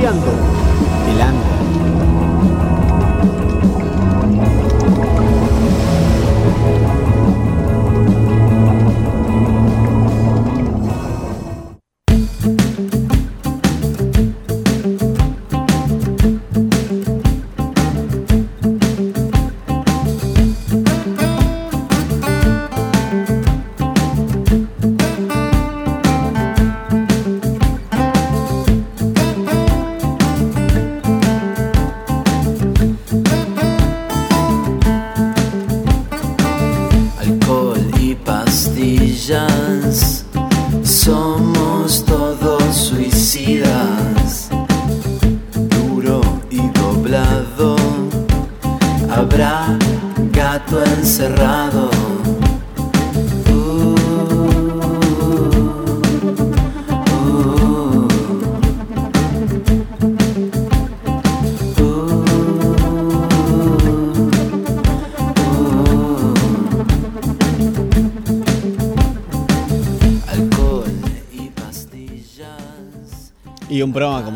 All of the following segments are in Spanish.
balbuceando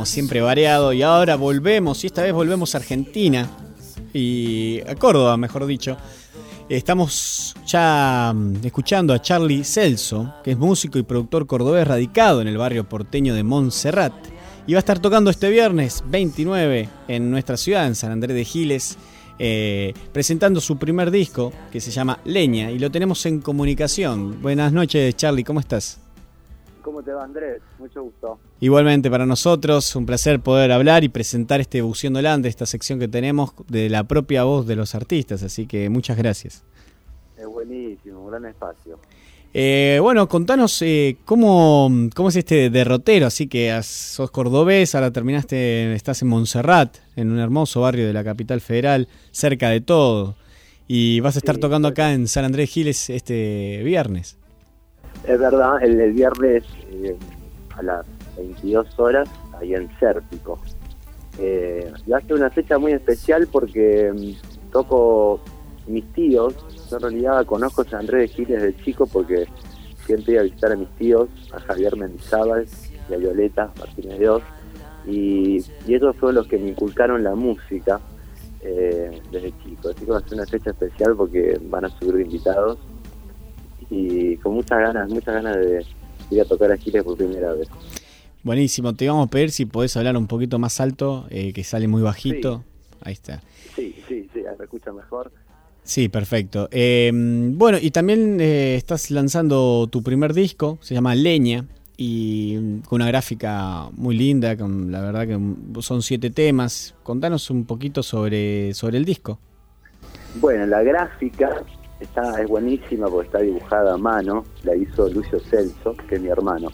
siempre variado. Y ahora volvemos, y esta vez volvemos a Argentina, y a Córdoba, mejor dicho. Estamos ya mm, escuchando a Charlie Celso, que es músico y productor cordobés radicado en el barrio porteño de Montserrat. Y va a estar tocando este viernes 29 en nuestra ciudad, en San Andrés de Giles, eh, presentando su primer disco que se llama Leña y lo tenemos en comunicación. Buenas noches Charlie, ¿cómo estás? ¿Cómo te va Andrés? Mucho gusto. Igualmente para nosotros, un placer poder hablar y presentar este Buceando Land, esta sección que tenemos de la propia voz de los artistas, así que muchas gracias. Es buenísimo, un gran espacio. Eh, bueno, contanos eh, cómo, cómo es este derrotero, así que sos cordobés, ahora terminaste, estás en Montserrat, en un hermoso barrio de la capital federal, cerca de todo, y vas a estar tocando acá en San Andrés Giles este viernes. Es verdad, el, viernes eh, a las 22 horas, ahí en Cértico. Eh, a ser una fecha muy especial porque mm, toco mis tíos. Yo en realidad conozco a Andrés de Giles desde chico porque siempre iba a visitar a mis tíos, a Javier Mendizábal y a Violeta Martínez Dios. Y, y ellos fueron los que me inculcaron la música eh, desde chico. Así que va a ser una fecha especial porque van a subir invitados y con muchas ganas, muchas ganas de ir a tocar a Chile por primera vez. Buenísimo, te vamos a pedir si podés hablar un poquito más alto, eh, que sale muy bajito. Ahí está. Sí, sí, sí, me escucha mejor. Sí, perfecto. Em, bueno, y también eh, estás lanzando tu primer disco, se llama Leña, y con una gráfica muy linda, con la verdad que son siete temas. Contanos un poquito sobre, sobre el disco. Bueno, la gráfica Está, es buenísima porque está dibujada a mano, la hizo Lucio Celso, que es mi hermano.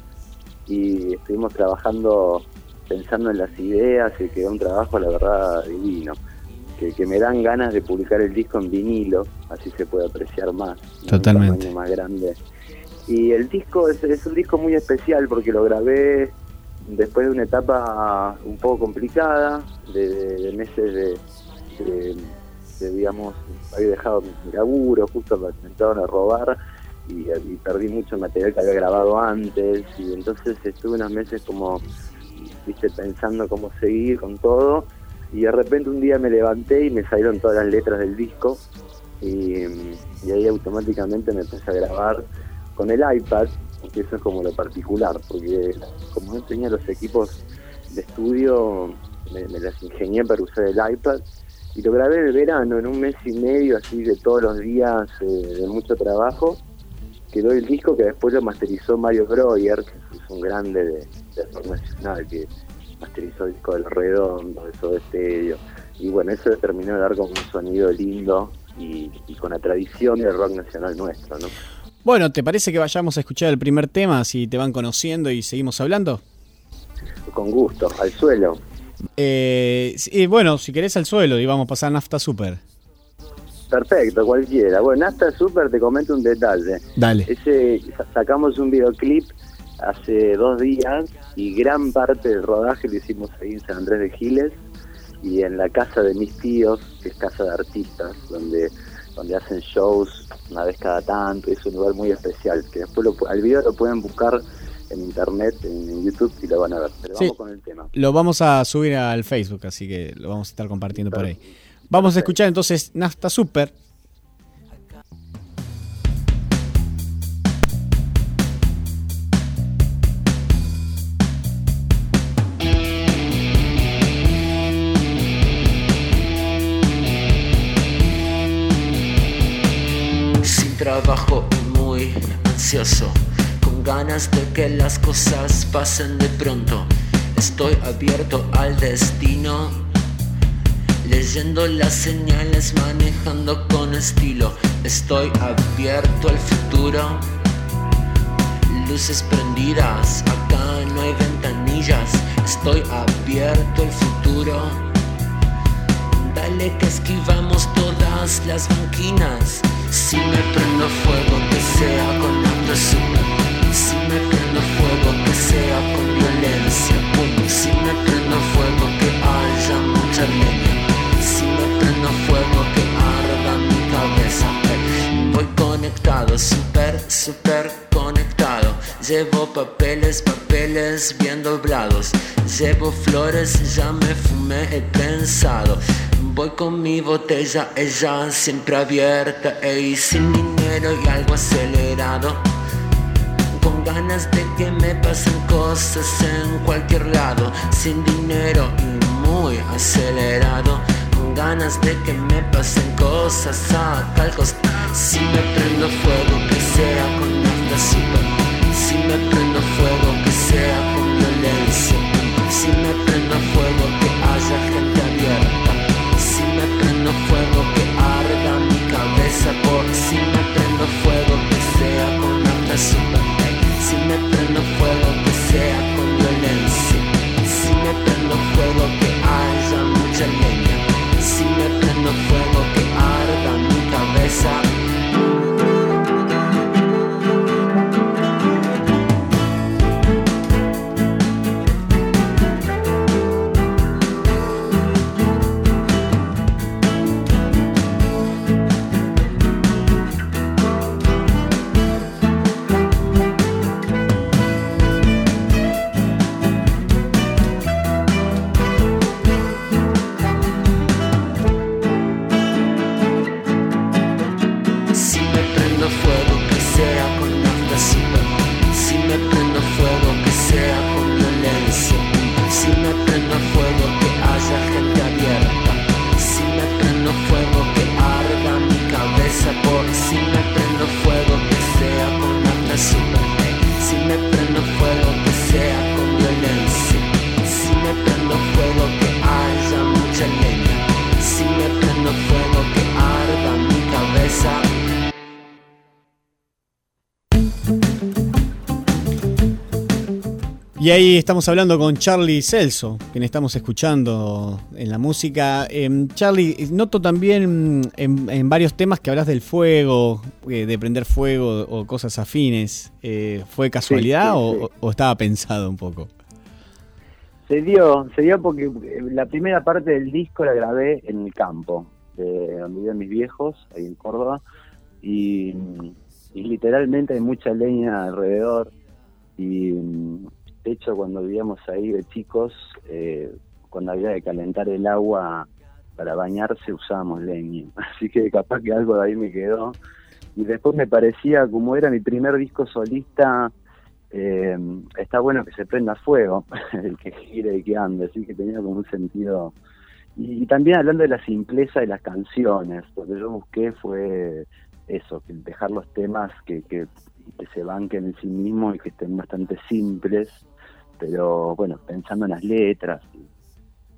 Y estuvimos trabajando pensando en las ideas y quedó un trabajo, la verdad, divino. Que, me dan ganas de publicar el disco en vinilo, así se puede apreciar más. Totalmente. Un más grande. Y el disco es, un disco muy especial porque lo grabé después de una etapa un poco complicada, de, meses de digamos, había dejado mi laburo, justo me intentaron a robar y, perdí mucho material que había grabado antes. Y entonces estuve unos meses como, viste, pensando cómo seguir con todo. Y de repente un día me levanté y me salieron todas las letras del disco. Y, ahí automáticamente me empecé a grabar con el iPad, que eso es como lo particular, porque como no tenía los equipos de estudio, me las ingenié para usar el iPad y lo grabé el verano, en un mes y medio, así de todos los días eh, de mucho trabajo. Quedó el disco que después lo masterizó Mario Breuer, que es un grande de, de rock nacional, que masterizó el disco del Redondo, de Soda Stereo. Y bueno, eso terminó de dar como un sonido lindo y, con la tradición del rock nacional nuestro, ¿no? Bueno, ¿te parece que vayamos a escuchar el primer tema, si te van conociendo y seguimos hablando? Con gusto, al suelo. Eh, bueno, si querés al suelo y vamos a pasar Nafta Super. Perfecto, cualquiera. Bueno, Nafta Super te comento un detalle. Dale. Ese, sacamos un videoclip hace dos días y gran parte del rodaje lo hicimos ahí en San Andrés de Giles y en la casa de mis tíos, que es casa de artistas, donde donde hacen shows una vez cada tanto, es un lugar muy especial, que después lo, al video lo pueden buscar en internet, en, YouTube, y lo van a ver. Pero vamos con el tema. Lo vamos a subir al Facebook, así que lo vamos a estar compartiendo por ahí. Vamos a escuchar entonces Nasta Super trabajo y muy ansioso, ganas de que las cosas pasen de pronto. Estoy abierto al destino, leyendo las señales, manejando con estilo. Estoy abierto al futuro, luces prendidas, acá no hay ventanillas. Estoy abierto al futuro. Dale que esquivamos todas las banquinas si me prendo fuego, que sea con super. Si me prendo fuego, que sea con violencia. Si me prendo fuego, que haya mucha leña. Si me prendo fuego, que arda mi cabeza. Voy conectado, super, super conectado. Llevo papeles, papeles bien doblados. Llevo flores, ya me fumé, he pensado. Voy con mi botella, ella siempre abierta, ey, sin dinero y algo acelerado. Ganas de que me pasen cosas en cualquier lado, sin dinero y muy acelerado. Con ganas de que me pasen cosas a calcos. Si me prendo fuego, que sea con nafta. Si me prendo fuego, que sea con violencia. Si me prendo fuego, que haya gente abierta fuego que arda mi cabeza por si me prendo fuego que sea con super si me prendo fuego que sea con violencia si me prendo fuego que haya mucha leña. Si me prendo fuego que arda mi cabeza Y ahí estamos hablando con Charlie Celso, quien estamos escuchando en la música. Em, Charlie, noto también en, varios temas que hablas del fuego, eh, de prender fuego o cosas afines. Eh, ¿Fue casualidad O, estaba pensado un poco? Se dio, se dio porque eh, la primera parte del disco la grabé en el campo, de donde viven mis viejos, ahí en Córdoba, y, y literalmente hay mucha leña alrededor. Y de hecho, cuando vivíamos ahí de chicos, eh, cuando había que calentar el agua para bañarse usábamos leña. Así que capaz que algo de ahí me quedó. Y después me parecía, como era mi primer disco solista, eh, está bueno que se prenda fuego, el que gire y que ande, así que tenía como un sentido. Y, también hablando de la simpleza de las canciones, lo que yo busqué fue eso, dejar los temas que, que, que se banquen en sí mismos y que estén bastante simples pero bueno, pensando en las letras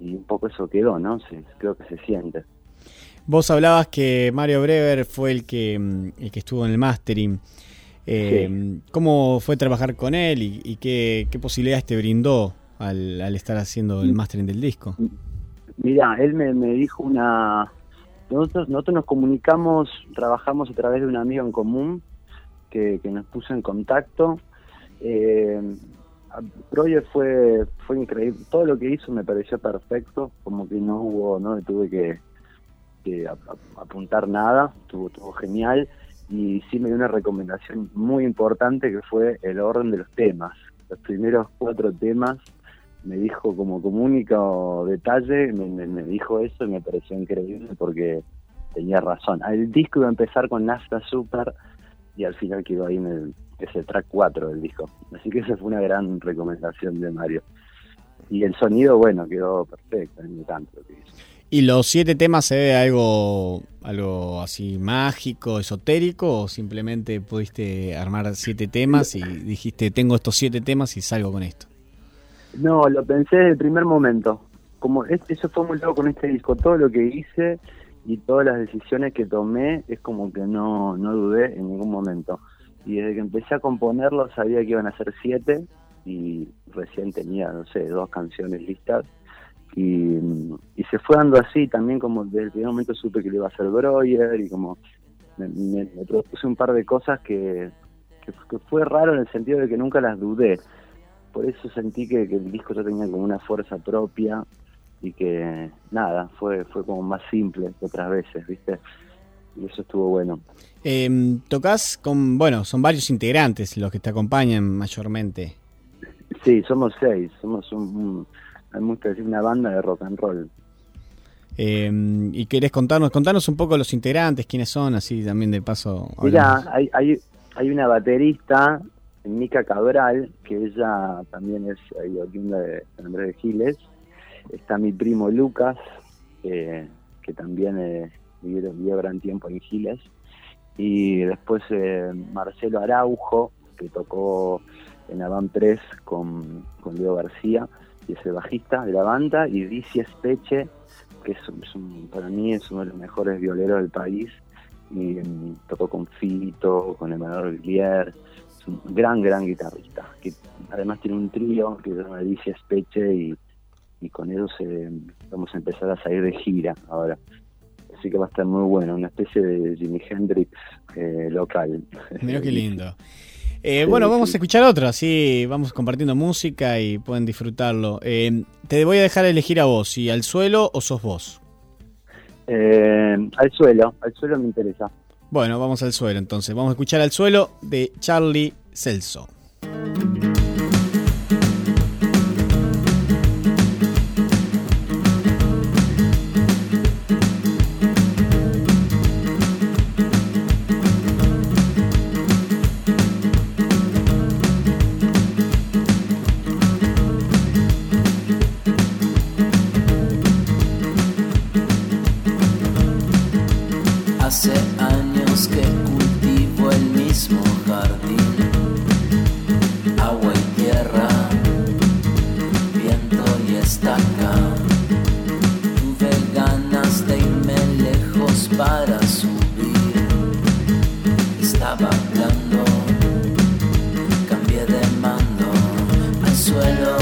y, un poco eso quedó, ¿no? creo que se siente. Vos hablabas que Mario Brever fue el que, mm, el que estuvo en el mastering. Eh, ¿Cómo fue trabajar con él y, qué, posibilidades te brindó al, estar haciendo el mastering del disco? Mira, él me, dijo una... Nosotros, nosotros nos comunicamos, trabajamos a través de un amigo en común que, que nos puso en contacto. Eh, Roger fue fue increíble. Todo lo que hizo me pareció perfecto como que no hubo no tuve que, apuntar nada estuvo, genial. Y sí me dio una recomendación muy importante que fue el orden de los temas. Los primeros cuatro temas me dijo como, como único detalle, me, me- me dijo eso y me pareció increíble porque tenía razón. El disco iba a empezar con Nafta Super y al final quedó ahí en el, es el track 4 del disco. Así que esa fue una gran recomendación de Mario. Y el sonido, bueno, quedó perfecto, lo que hizo. ¿Y los siete temas se ve algo, algo así mágico, esotérico o simplemente pudiste armar siete temas y dijiste tengo estos siete temas y salgo con esto? No, lo pensé desde el primer momento. Como es- eso fue muy loco con este disco. Todo lo que hice y todas las decisiones que tomé es como que no, no dudé en ningún momento. Y desde que empecé a componerlo sabía que iban a ser siete y recién tenía, no sé, dos canciones listas. Y, y se fue dando así también como desde el primer momento supe que lo iba a hacer Breuer y como me, me- propuse un par de cosas que, que, fue raro en el sentido de que nunca las dudé por eso sentí que, que el disco ya tenía como una fuerza propia y que nada, fue, fue como más simple que otras veces, ¿viste? Y eso estuvo bueno. Eh, tocas con, bueno, son varios integrantes los que te acompañan mayormente. Sí, somos seis, somos un, mucho decir una banda de rock and roll. Eh, y querés contarnos, contarnos un poco los integrantes, quiénes son, así también de paso. Hablamos. hay, hay, hay una baterista, Mica Cabral, que ella también es eh, oriunda de San Andrés de Giles. Está mi primo Lucas, eh, que también eh, vivió, vivió gran tiempo en Giles. Y después eh, Marcelo Araujo, que tocó en la band 3 con, con Leo García, y es el bajista de la banda. Y Dici Espeche, que es, para mí es uno de los mejores violeros del país y mm, tocó con Fito, con Emanuel Villier, es un gran, gran guitarrista, que además tiene un trío que se llama Alicia Speche y, y con ellos eh, vamos a empezar a salir de gira ahora. Así que va a estar muy bueno, una especie de Jimi Hendrix eh, local. Mirá qué lindo. Eh, Sí, bueno, vamos sí. a escuchar otro, así vamos compartiendo música y pueden disfrutarlo. Eh, te voy a dejar elegir a vos, si al suelo o sos vos. Eh, al suelo, al suelo me interesa. Bueno, vamos al suelo entonces. Vamos a escuchar al suelo de Charlie Celso. Para subir. Estaba hablando, cambié de mando al suelo,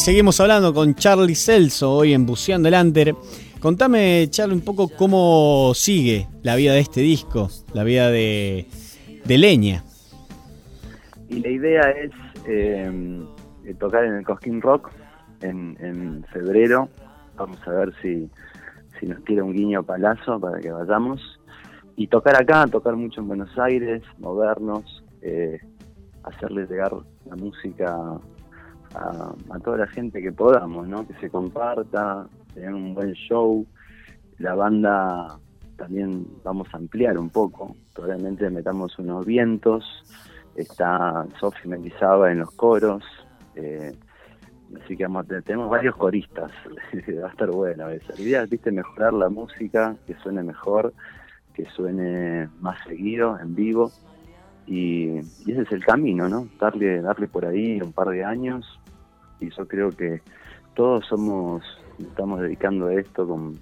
seguimos hablando con Charlie Celso hoy en Buceando el Under. Contame, Charlie, un poco cómo sigue la vida de este disco, la vida de, Leña. Y la idea es eh, eh, tocar en el Cosquín Rock en, en febrero. Vamos a ver si, si nos tira un guiño palazo para que vayamos. Y tocar acá, tocar mucho en Buenos Aires, movernos, eh, hacerle llegar la música a, a toda la gente que podamos, ¿no? Que se comparta, tener un buen show. La banda también vamos a ampliar un poco. Probablemente metamos unos vientos. Está Sofi en los coros. eh, así que vamos a tenemos varios coristas. Va a estar bueno eso. La idea es, mejorar la música, que suene mejor, que suene más seguido, en vivo. Y ese es el camino, ¿no? Darle, darle por ahí un par de años. Y yo creo que todos somos, estamos dedicando a esto, con,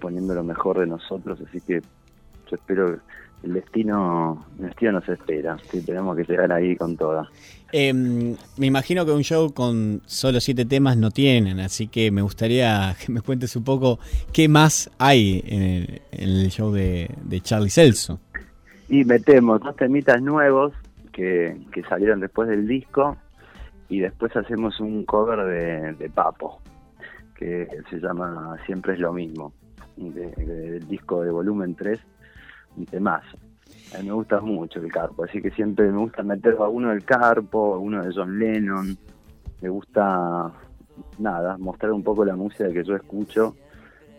poniendo lo mejor de nosotros. Así que yo espero el destino, el destino nos espera. Sí, tenemos que llegar ahí con toda. Eh, me imagino que un show con solo siete temas no tienen, así que me gustaría que me cuentes un poco qué más hay en el, en el show de, de Charlie Celso. Y metemos dos temitas nuevos que, que salieron después del disco y después hacemos un cover de, de Papo que se llama Siempre es lo mismo, de- de- del disco de volumen 3, un temazo. A mí me gusta mucho el Carpo, así que siempre me gusta meter a uno del Carpo, uno de John Lennon, me gusta, nada, mostrar un poco la música que yo escucho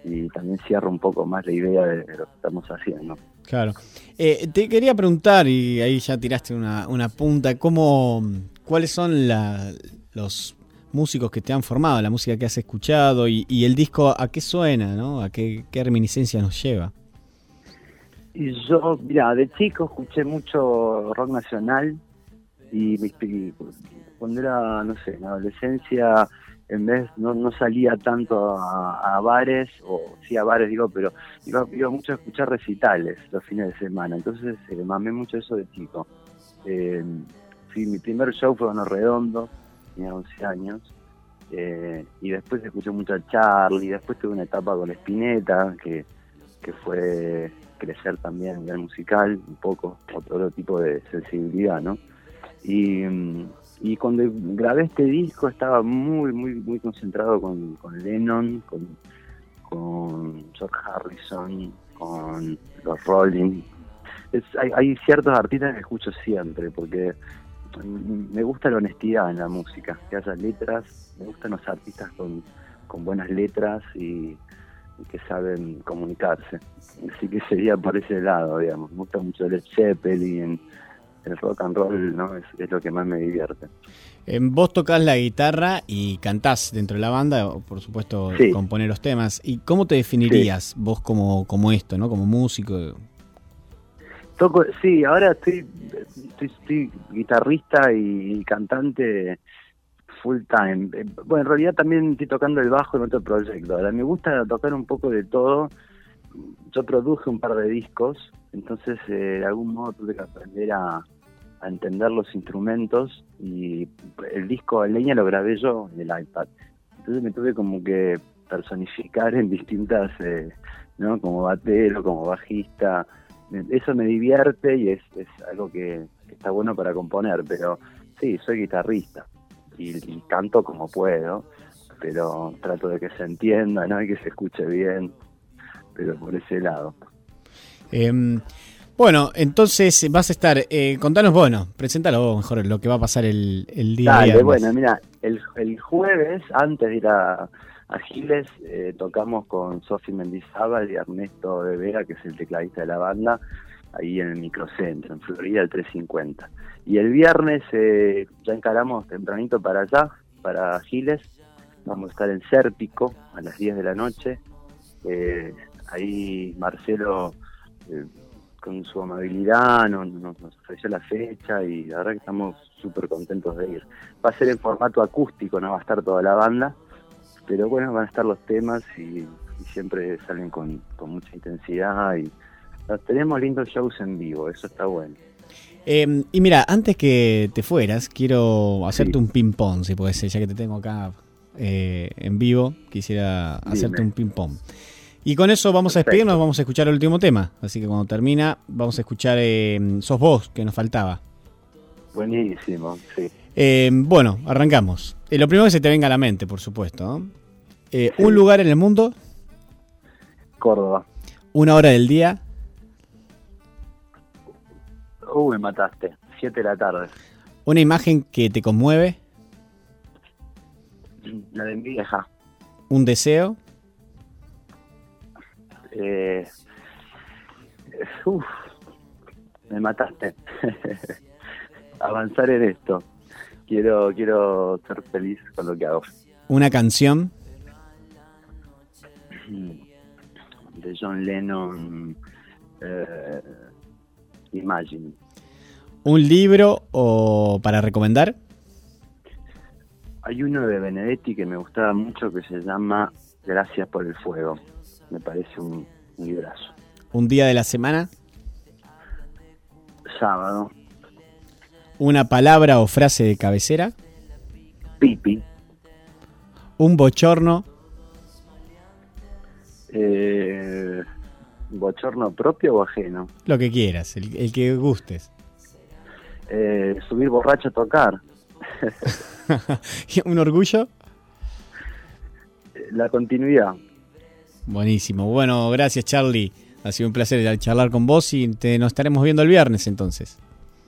y también cierro un poco más la idea de, de lo que estamos haciendo. Claro. Eh, te quería preguntar, y ahí ya tiraste una, una punta, ¿cómo, ¿cuáles son la- los músicos que te han formado, la música que has escuchado y, y el disco a qué suena, ¿no? ¿A qué, reminiscencia nos lleva? Y yo, mira, de chico escuché mucho rock nacional y pri- cuando era, no sé, en adolescencia, en vez, no, no salía tanto a, bares, o sí a bares digo, pero iba, iba mucho a escuchar recitales los fines de semana, entonces eh, mamé mucho eso de chico. Eh, mi primer show fue Bono Redondo, tenía 11 años, eh, y después escuché mucho a Charlie, después tuve una etapa con Spinetta, que, que fue crecer también a nivel musical, un poco, otro tipo de sensibilidad, ¿no? Y, mm, y cuando grabé este disco estaba muy, muy, muy concentrado con, con Lennon, con, con George Harrison, con los Rolling. Hay, ciertos artistas que escucho siempre, porque me gusta la honestidad en la música, que haya letras, me gustan los artistas con, con buenas letras y, y que saben comunicarse. Así que sería por ese lado, digamos. Me gusta mucho Led Zeppelin, el rock and roll, ¿no? Es, es lo que más me divierte. Vos tocas la guitarra y cantás dentro de la banda, por supuesto Sí. componer los temas. ¿Y cómo te definirías vos como, como esto, ¿no? Como músico? Toco, sí, ahora estoy, estoy, guitarrista y cantante full time. Eh, Bueno, en realidad también estoy tocando el bajo en otro proyecto. Ahora me gusta tocar un poco de todo. Yo produje un par de discos, entonces eh, de algún modo tuve que aprender a, a entender los instrumentos y el disco en leña lo grabé yo en el iPad. Entonces me tuve como que personificar en distintas, eh, ¿no? Como batero, como bajista. Eso me divierte y es, es algo que, que está bueno para componer, pero Sí, soy guitarrista y, y canto como puedo, pero trato de que se entienda, ¿no? Y que se escuche bien, pero por ese lado. Em, bueno, entonces vas a estar, eh, contanos, bueno, preséntalo vos mejor lo que va a pasar el, el día Dale, viernes. bueno, mira, el, el jueves, antes de ir a, a Giles, eh, tocamos con Sofi Mendizábal y Ernesto de Vega, que es el tecladista de la banda, ahí en el microcentro, en Florida, el 350. Y el viernes eh, ya encaramos tempranito para allá, para Giles. Vamos a estar en Sérpico a las 10 de la noche. Eh, ahí Marcelo, eh, con su amabilidad, nos, nos ofreció la fecha y la verdad que estamos súper contentos de ir. Va a ser en formato acústico, no va a estar toda la banda, pero bueno, van a estar los temas y, y siempre salen con, con mucha intensidad y tenemos lindos shows en vivo, eso está bueno. Em, y mira, antes que te fueras, quiero hacerte Sí. un ping-pong, si puede ser, ya que te tengo acá eh, en vivo, quisiera hacerte un ping-pong. Y con eso vamos a Perfecto. despedirnos, vamos a escuchar el último tema. Así que cuando termina, vamos a escuchar eh, Sos vos, que nos faltaba. Buenísimo, sí. Eh, bueno, arrancamos. Eh, lo primero que se te venga a la mente, por supuesto. ¿no? Eh, Sí. Un lugar en el mundo, Córdoba. una hora del día, Uh, me mataste. Siete de la tarde. una imagen que te conmueve, La de mi vieja. un deseo, Eh, uf, me mataste. Avanzar en esto. Quiero, quiero ser feliz con lo que hago. una canción, De John Lennon, eh, Imagine. un libro o para recomendar, Hay uno de Benedetti que me gustaba mucho que se llama Gracias por el fuego. Me parece un, un librazo. un día de la semana, Sábado, una palabra o frase de cabecera, Pipi. un bochorno, Eh, ¿Bochorno propio o ajeno? lo que quieras, el, el que gustes. Eh, subir borracho a tocar. un orgullo, Eh, La continuidad. buenísimo. Bueno, gracias Charlie. Ha sido un placer charlar con vos y te, nos estaremos viendo el viernes entonces.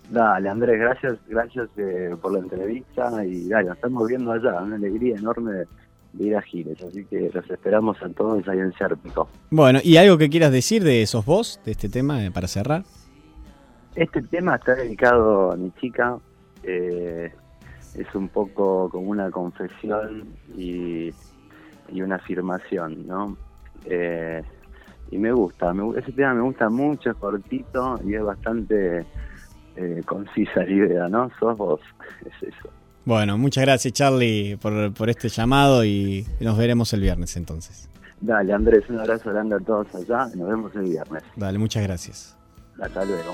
Dale, Andrés, gracias, gracias eh, por la entrevista y dale, nos estamos viendo allá, una alegría enorme de, ir a Giles, así que los esperamos a todos ahí en Sérpico. Bueno, ¿y algo que quieras decir de esos vos, de este tema, eh, para cerrar? Este tema está dedicado a mi chica, eh, es un poco como una confesión y, y una afirmación, ¿no? Eh, y me gusta, me ese tema me gusta mucho, es cortito y es bastante eh, concisa la idea, ¿no? Sos vos, es eso. Bueno, muchas gracias Charlie por, por este llamado y nos veremos el viernes entonces. Dale, Andrés, un abrazo grande a todos allá y nos vemos el viernes. Dale, muchas gracias. Hasta luego.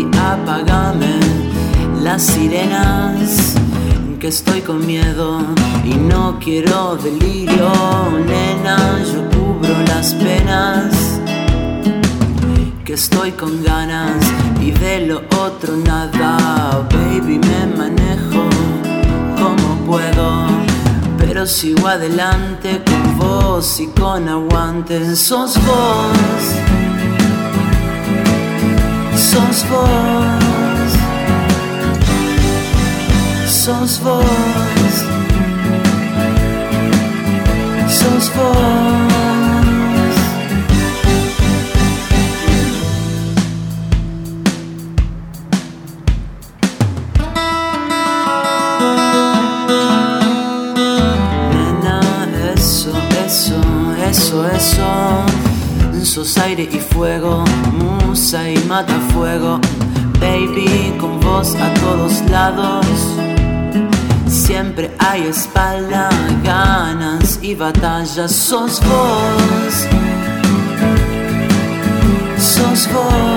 Baby, apagame las sirenas que estoy con miedo y no quiero delirio. Nena, yo cubro las penas que estoy con ganas y de lo otro nada. Baby, me manejo como puedo, pero sigo adelante con vos y con aguante. Sos vos, sos vos, sos vos, sos vos. Eso, eso, eso, eso. Sos aire y fuego, musa y mata fuego. Baby, con vos a todos lados. Siempre hay espalda, ganas y batallas. Sos vos. Sos vos.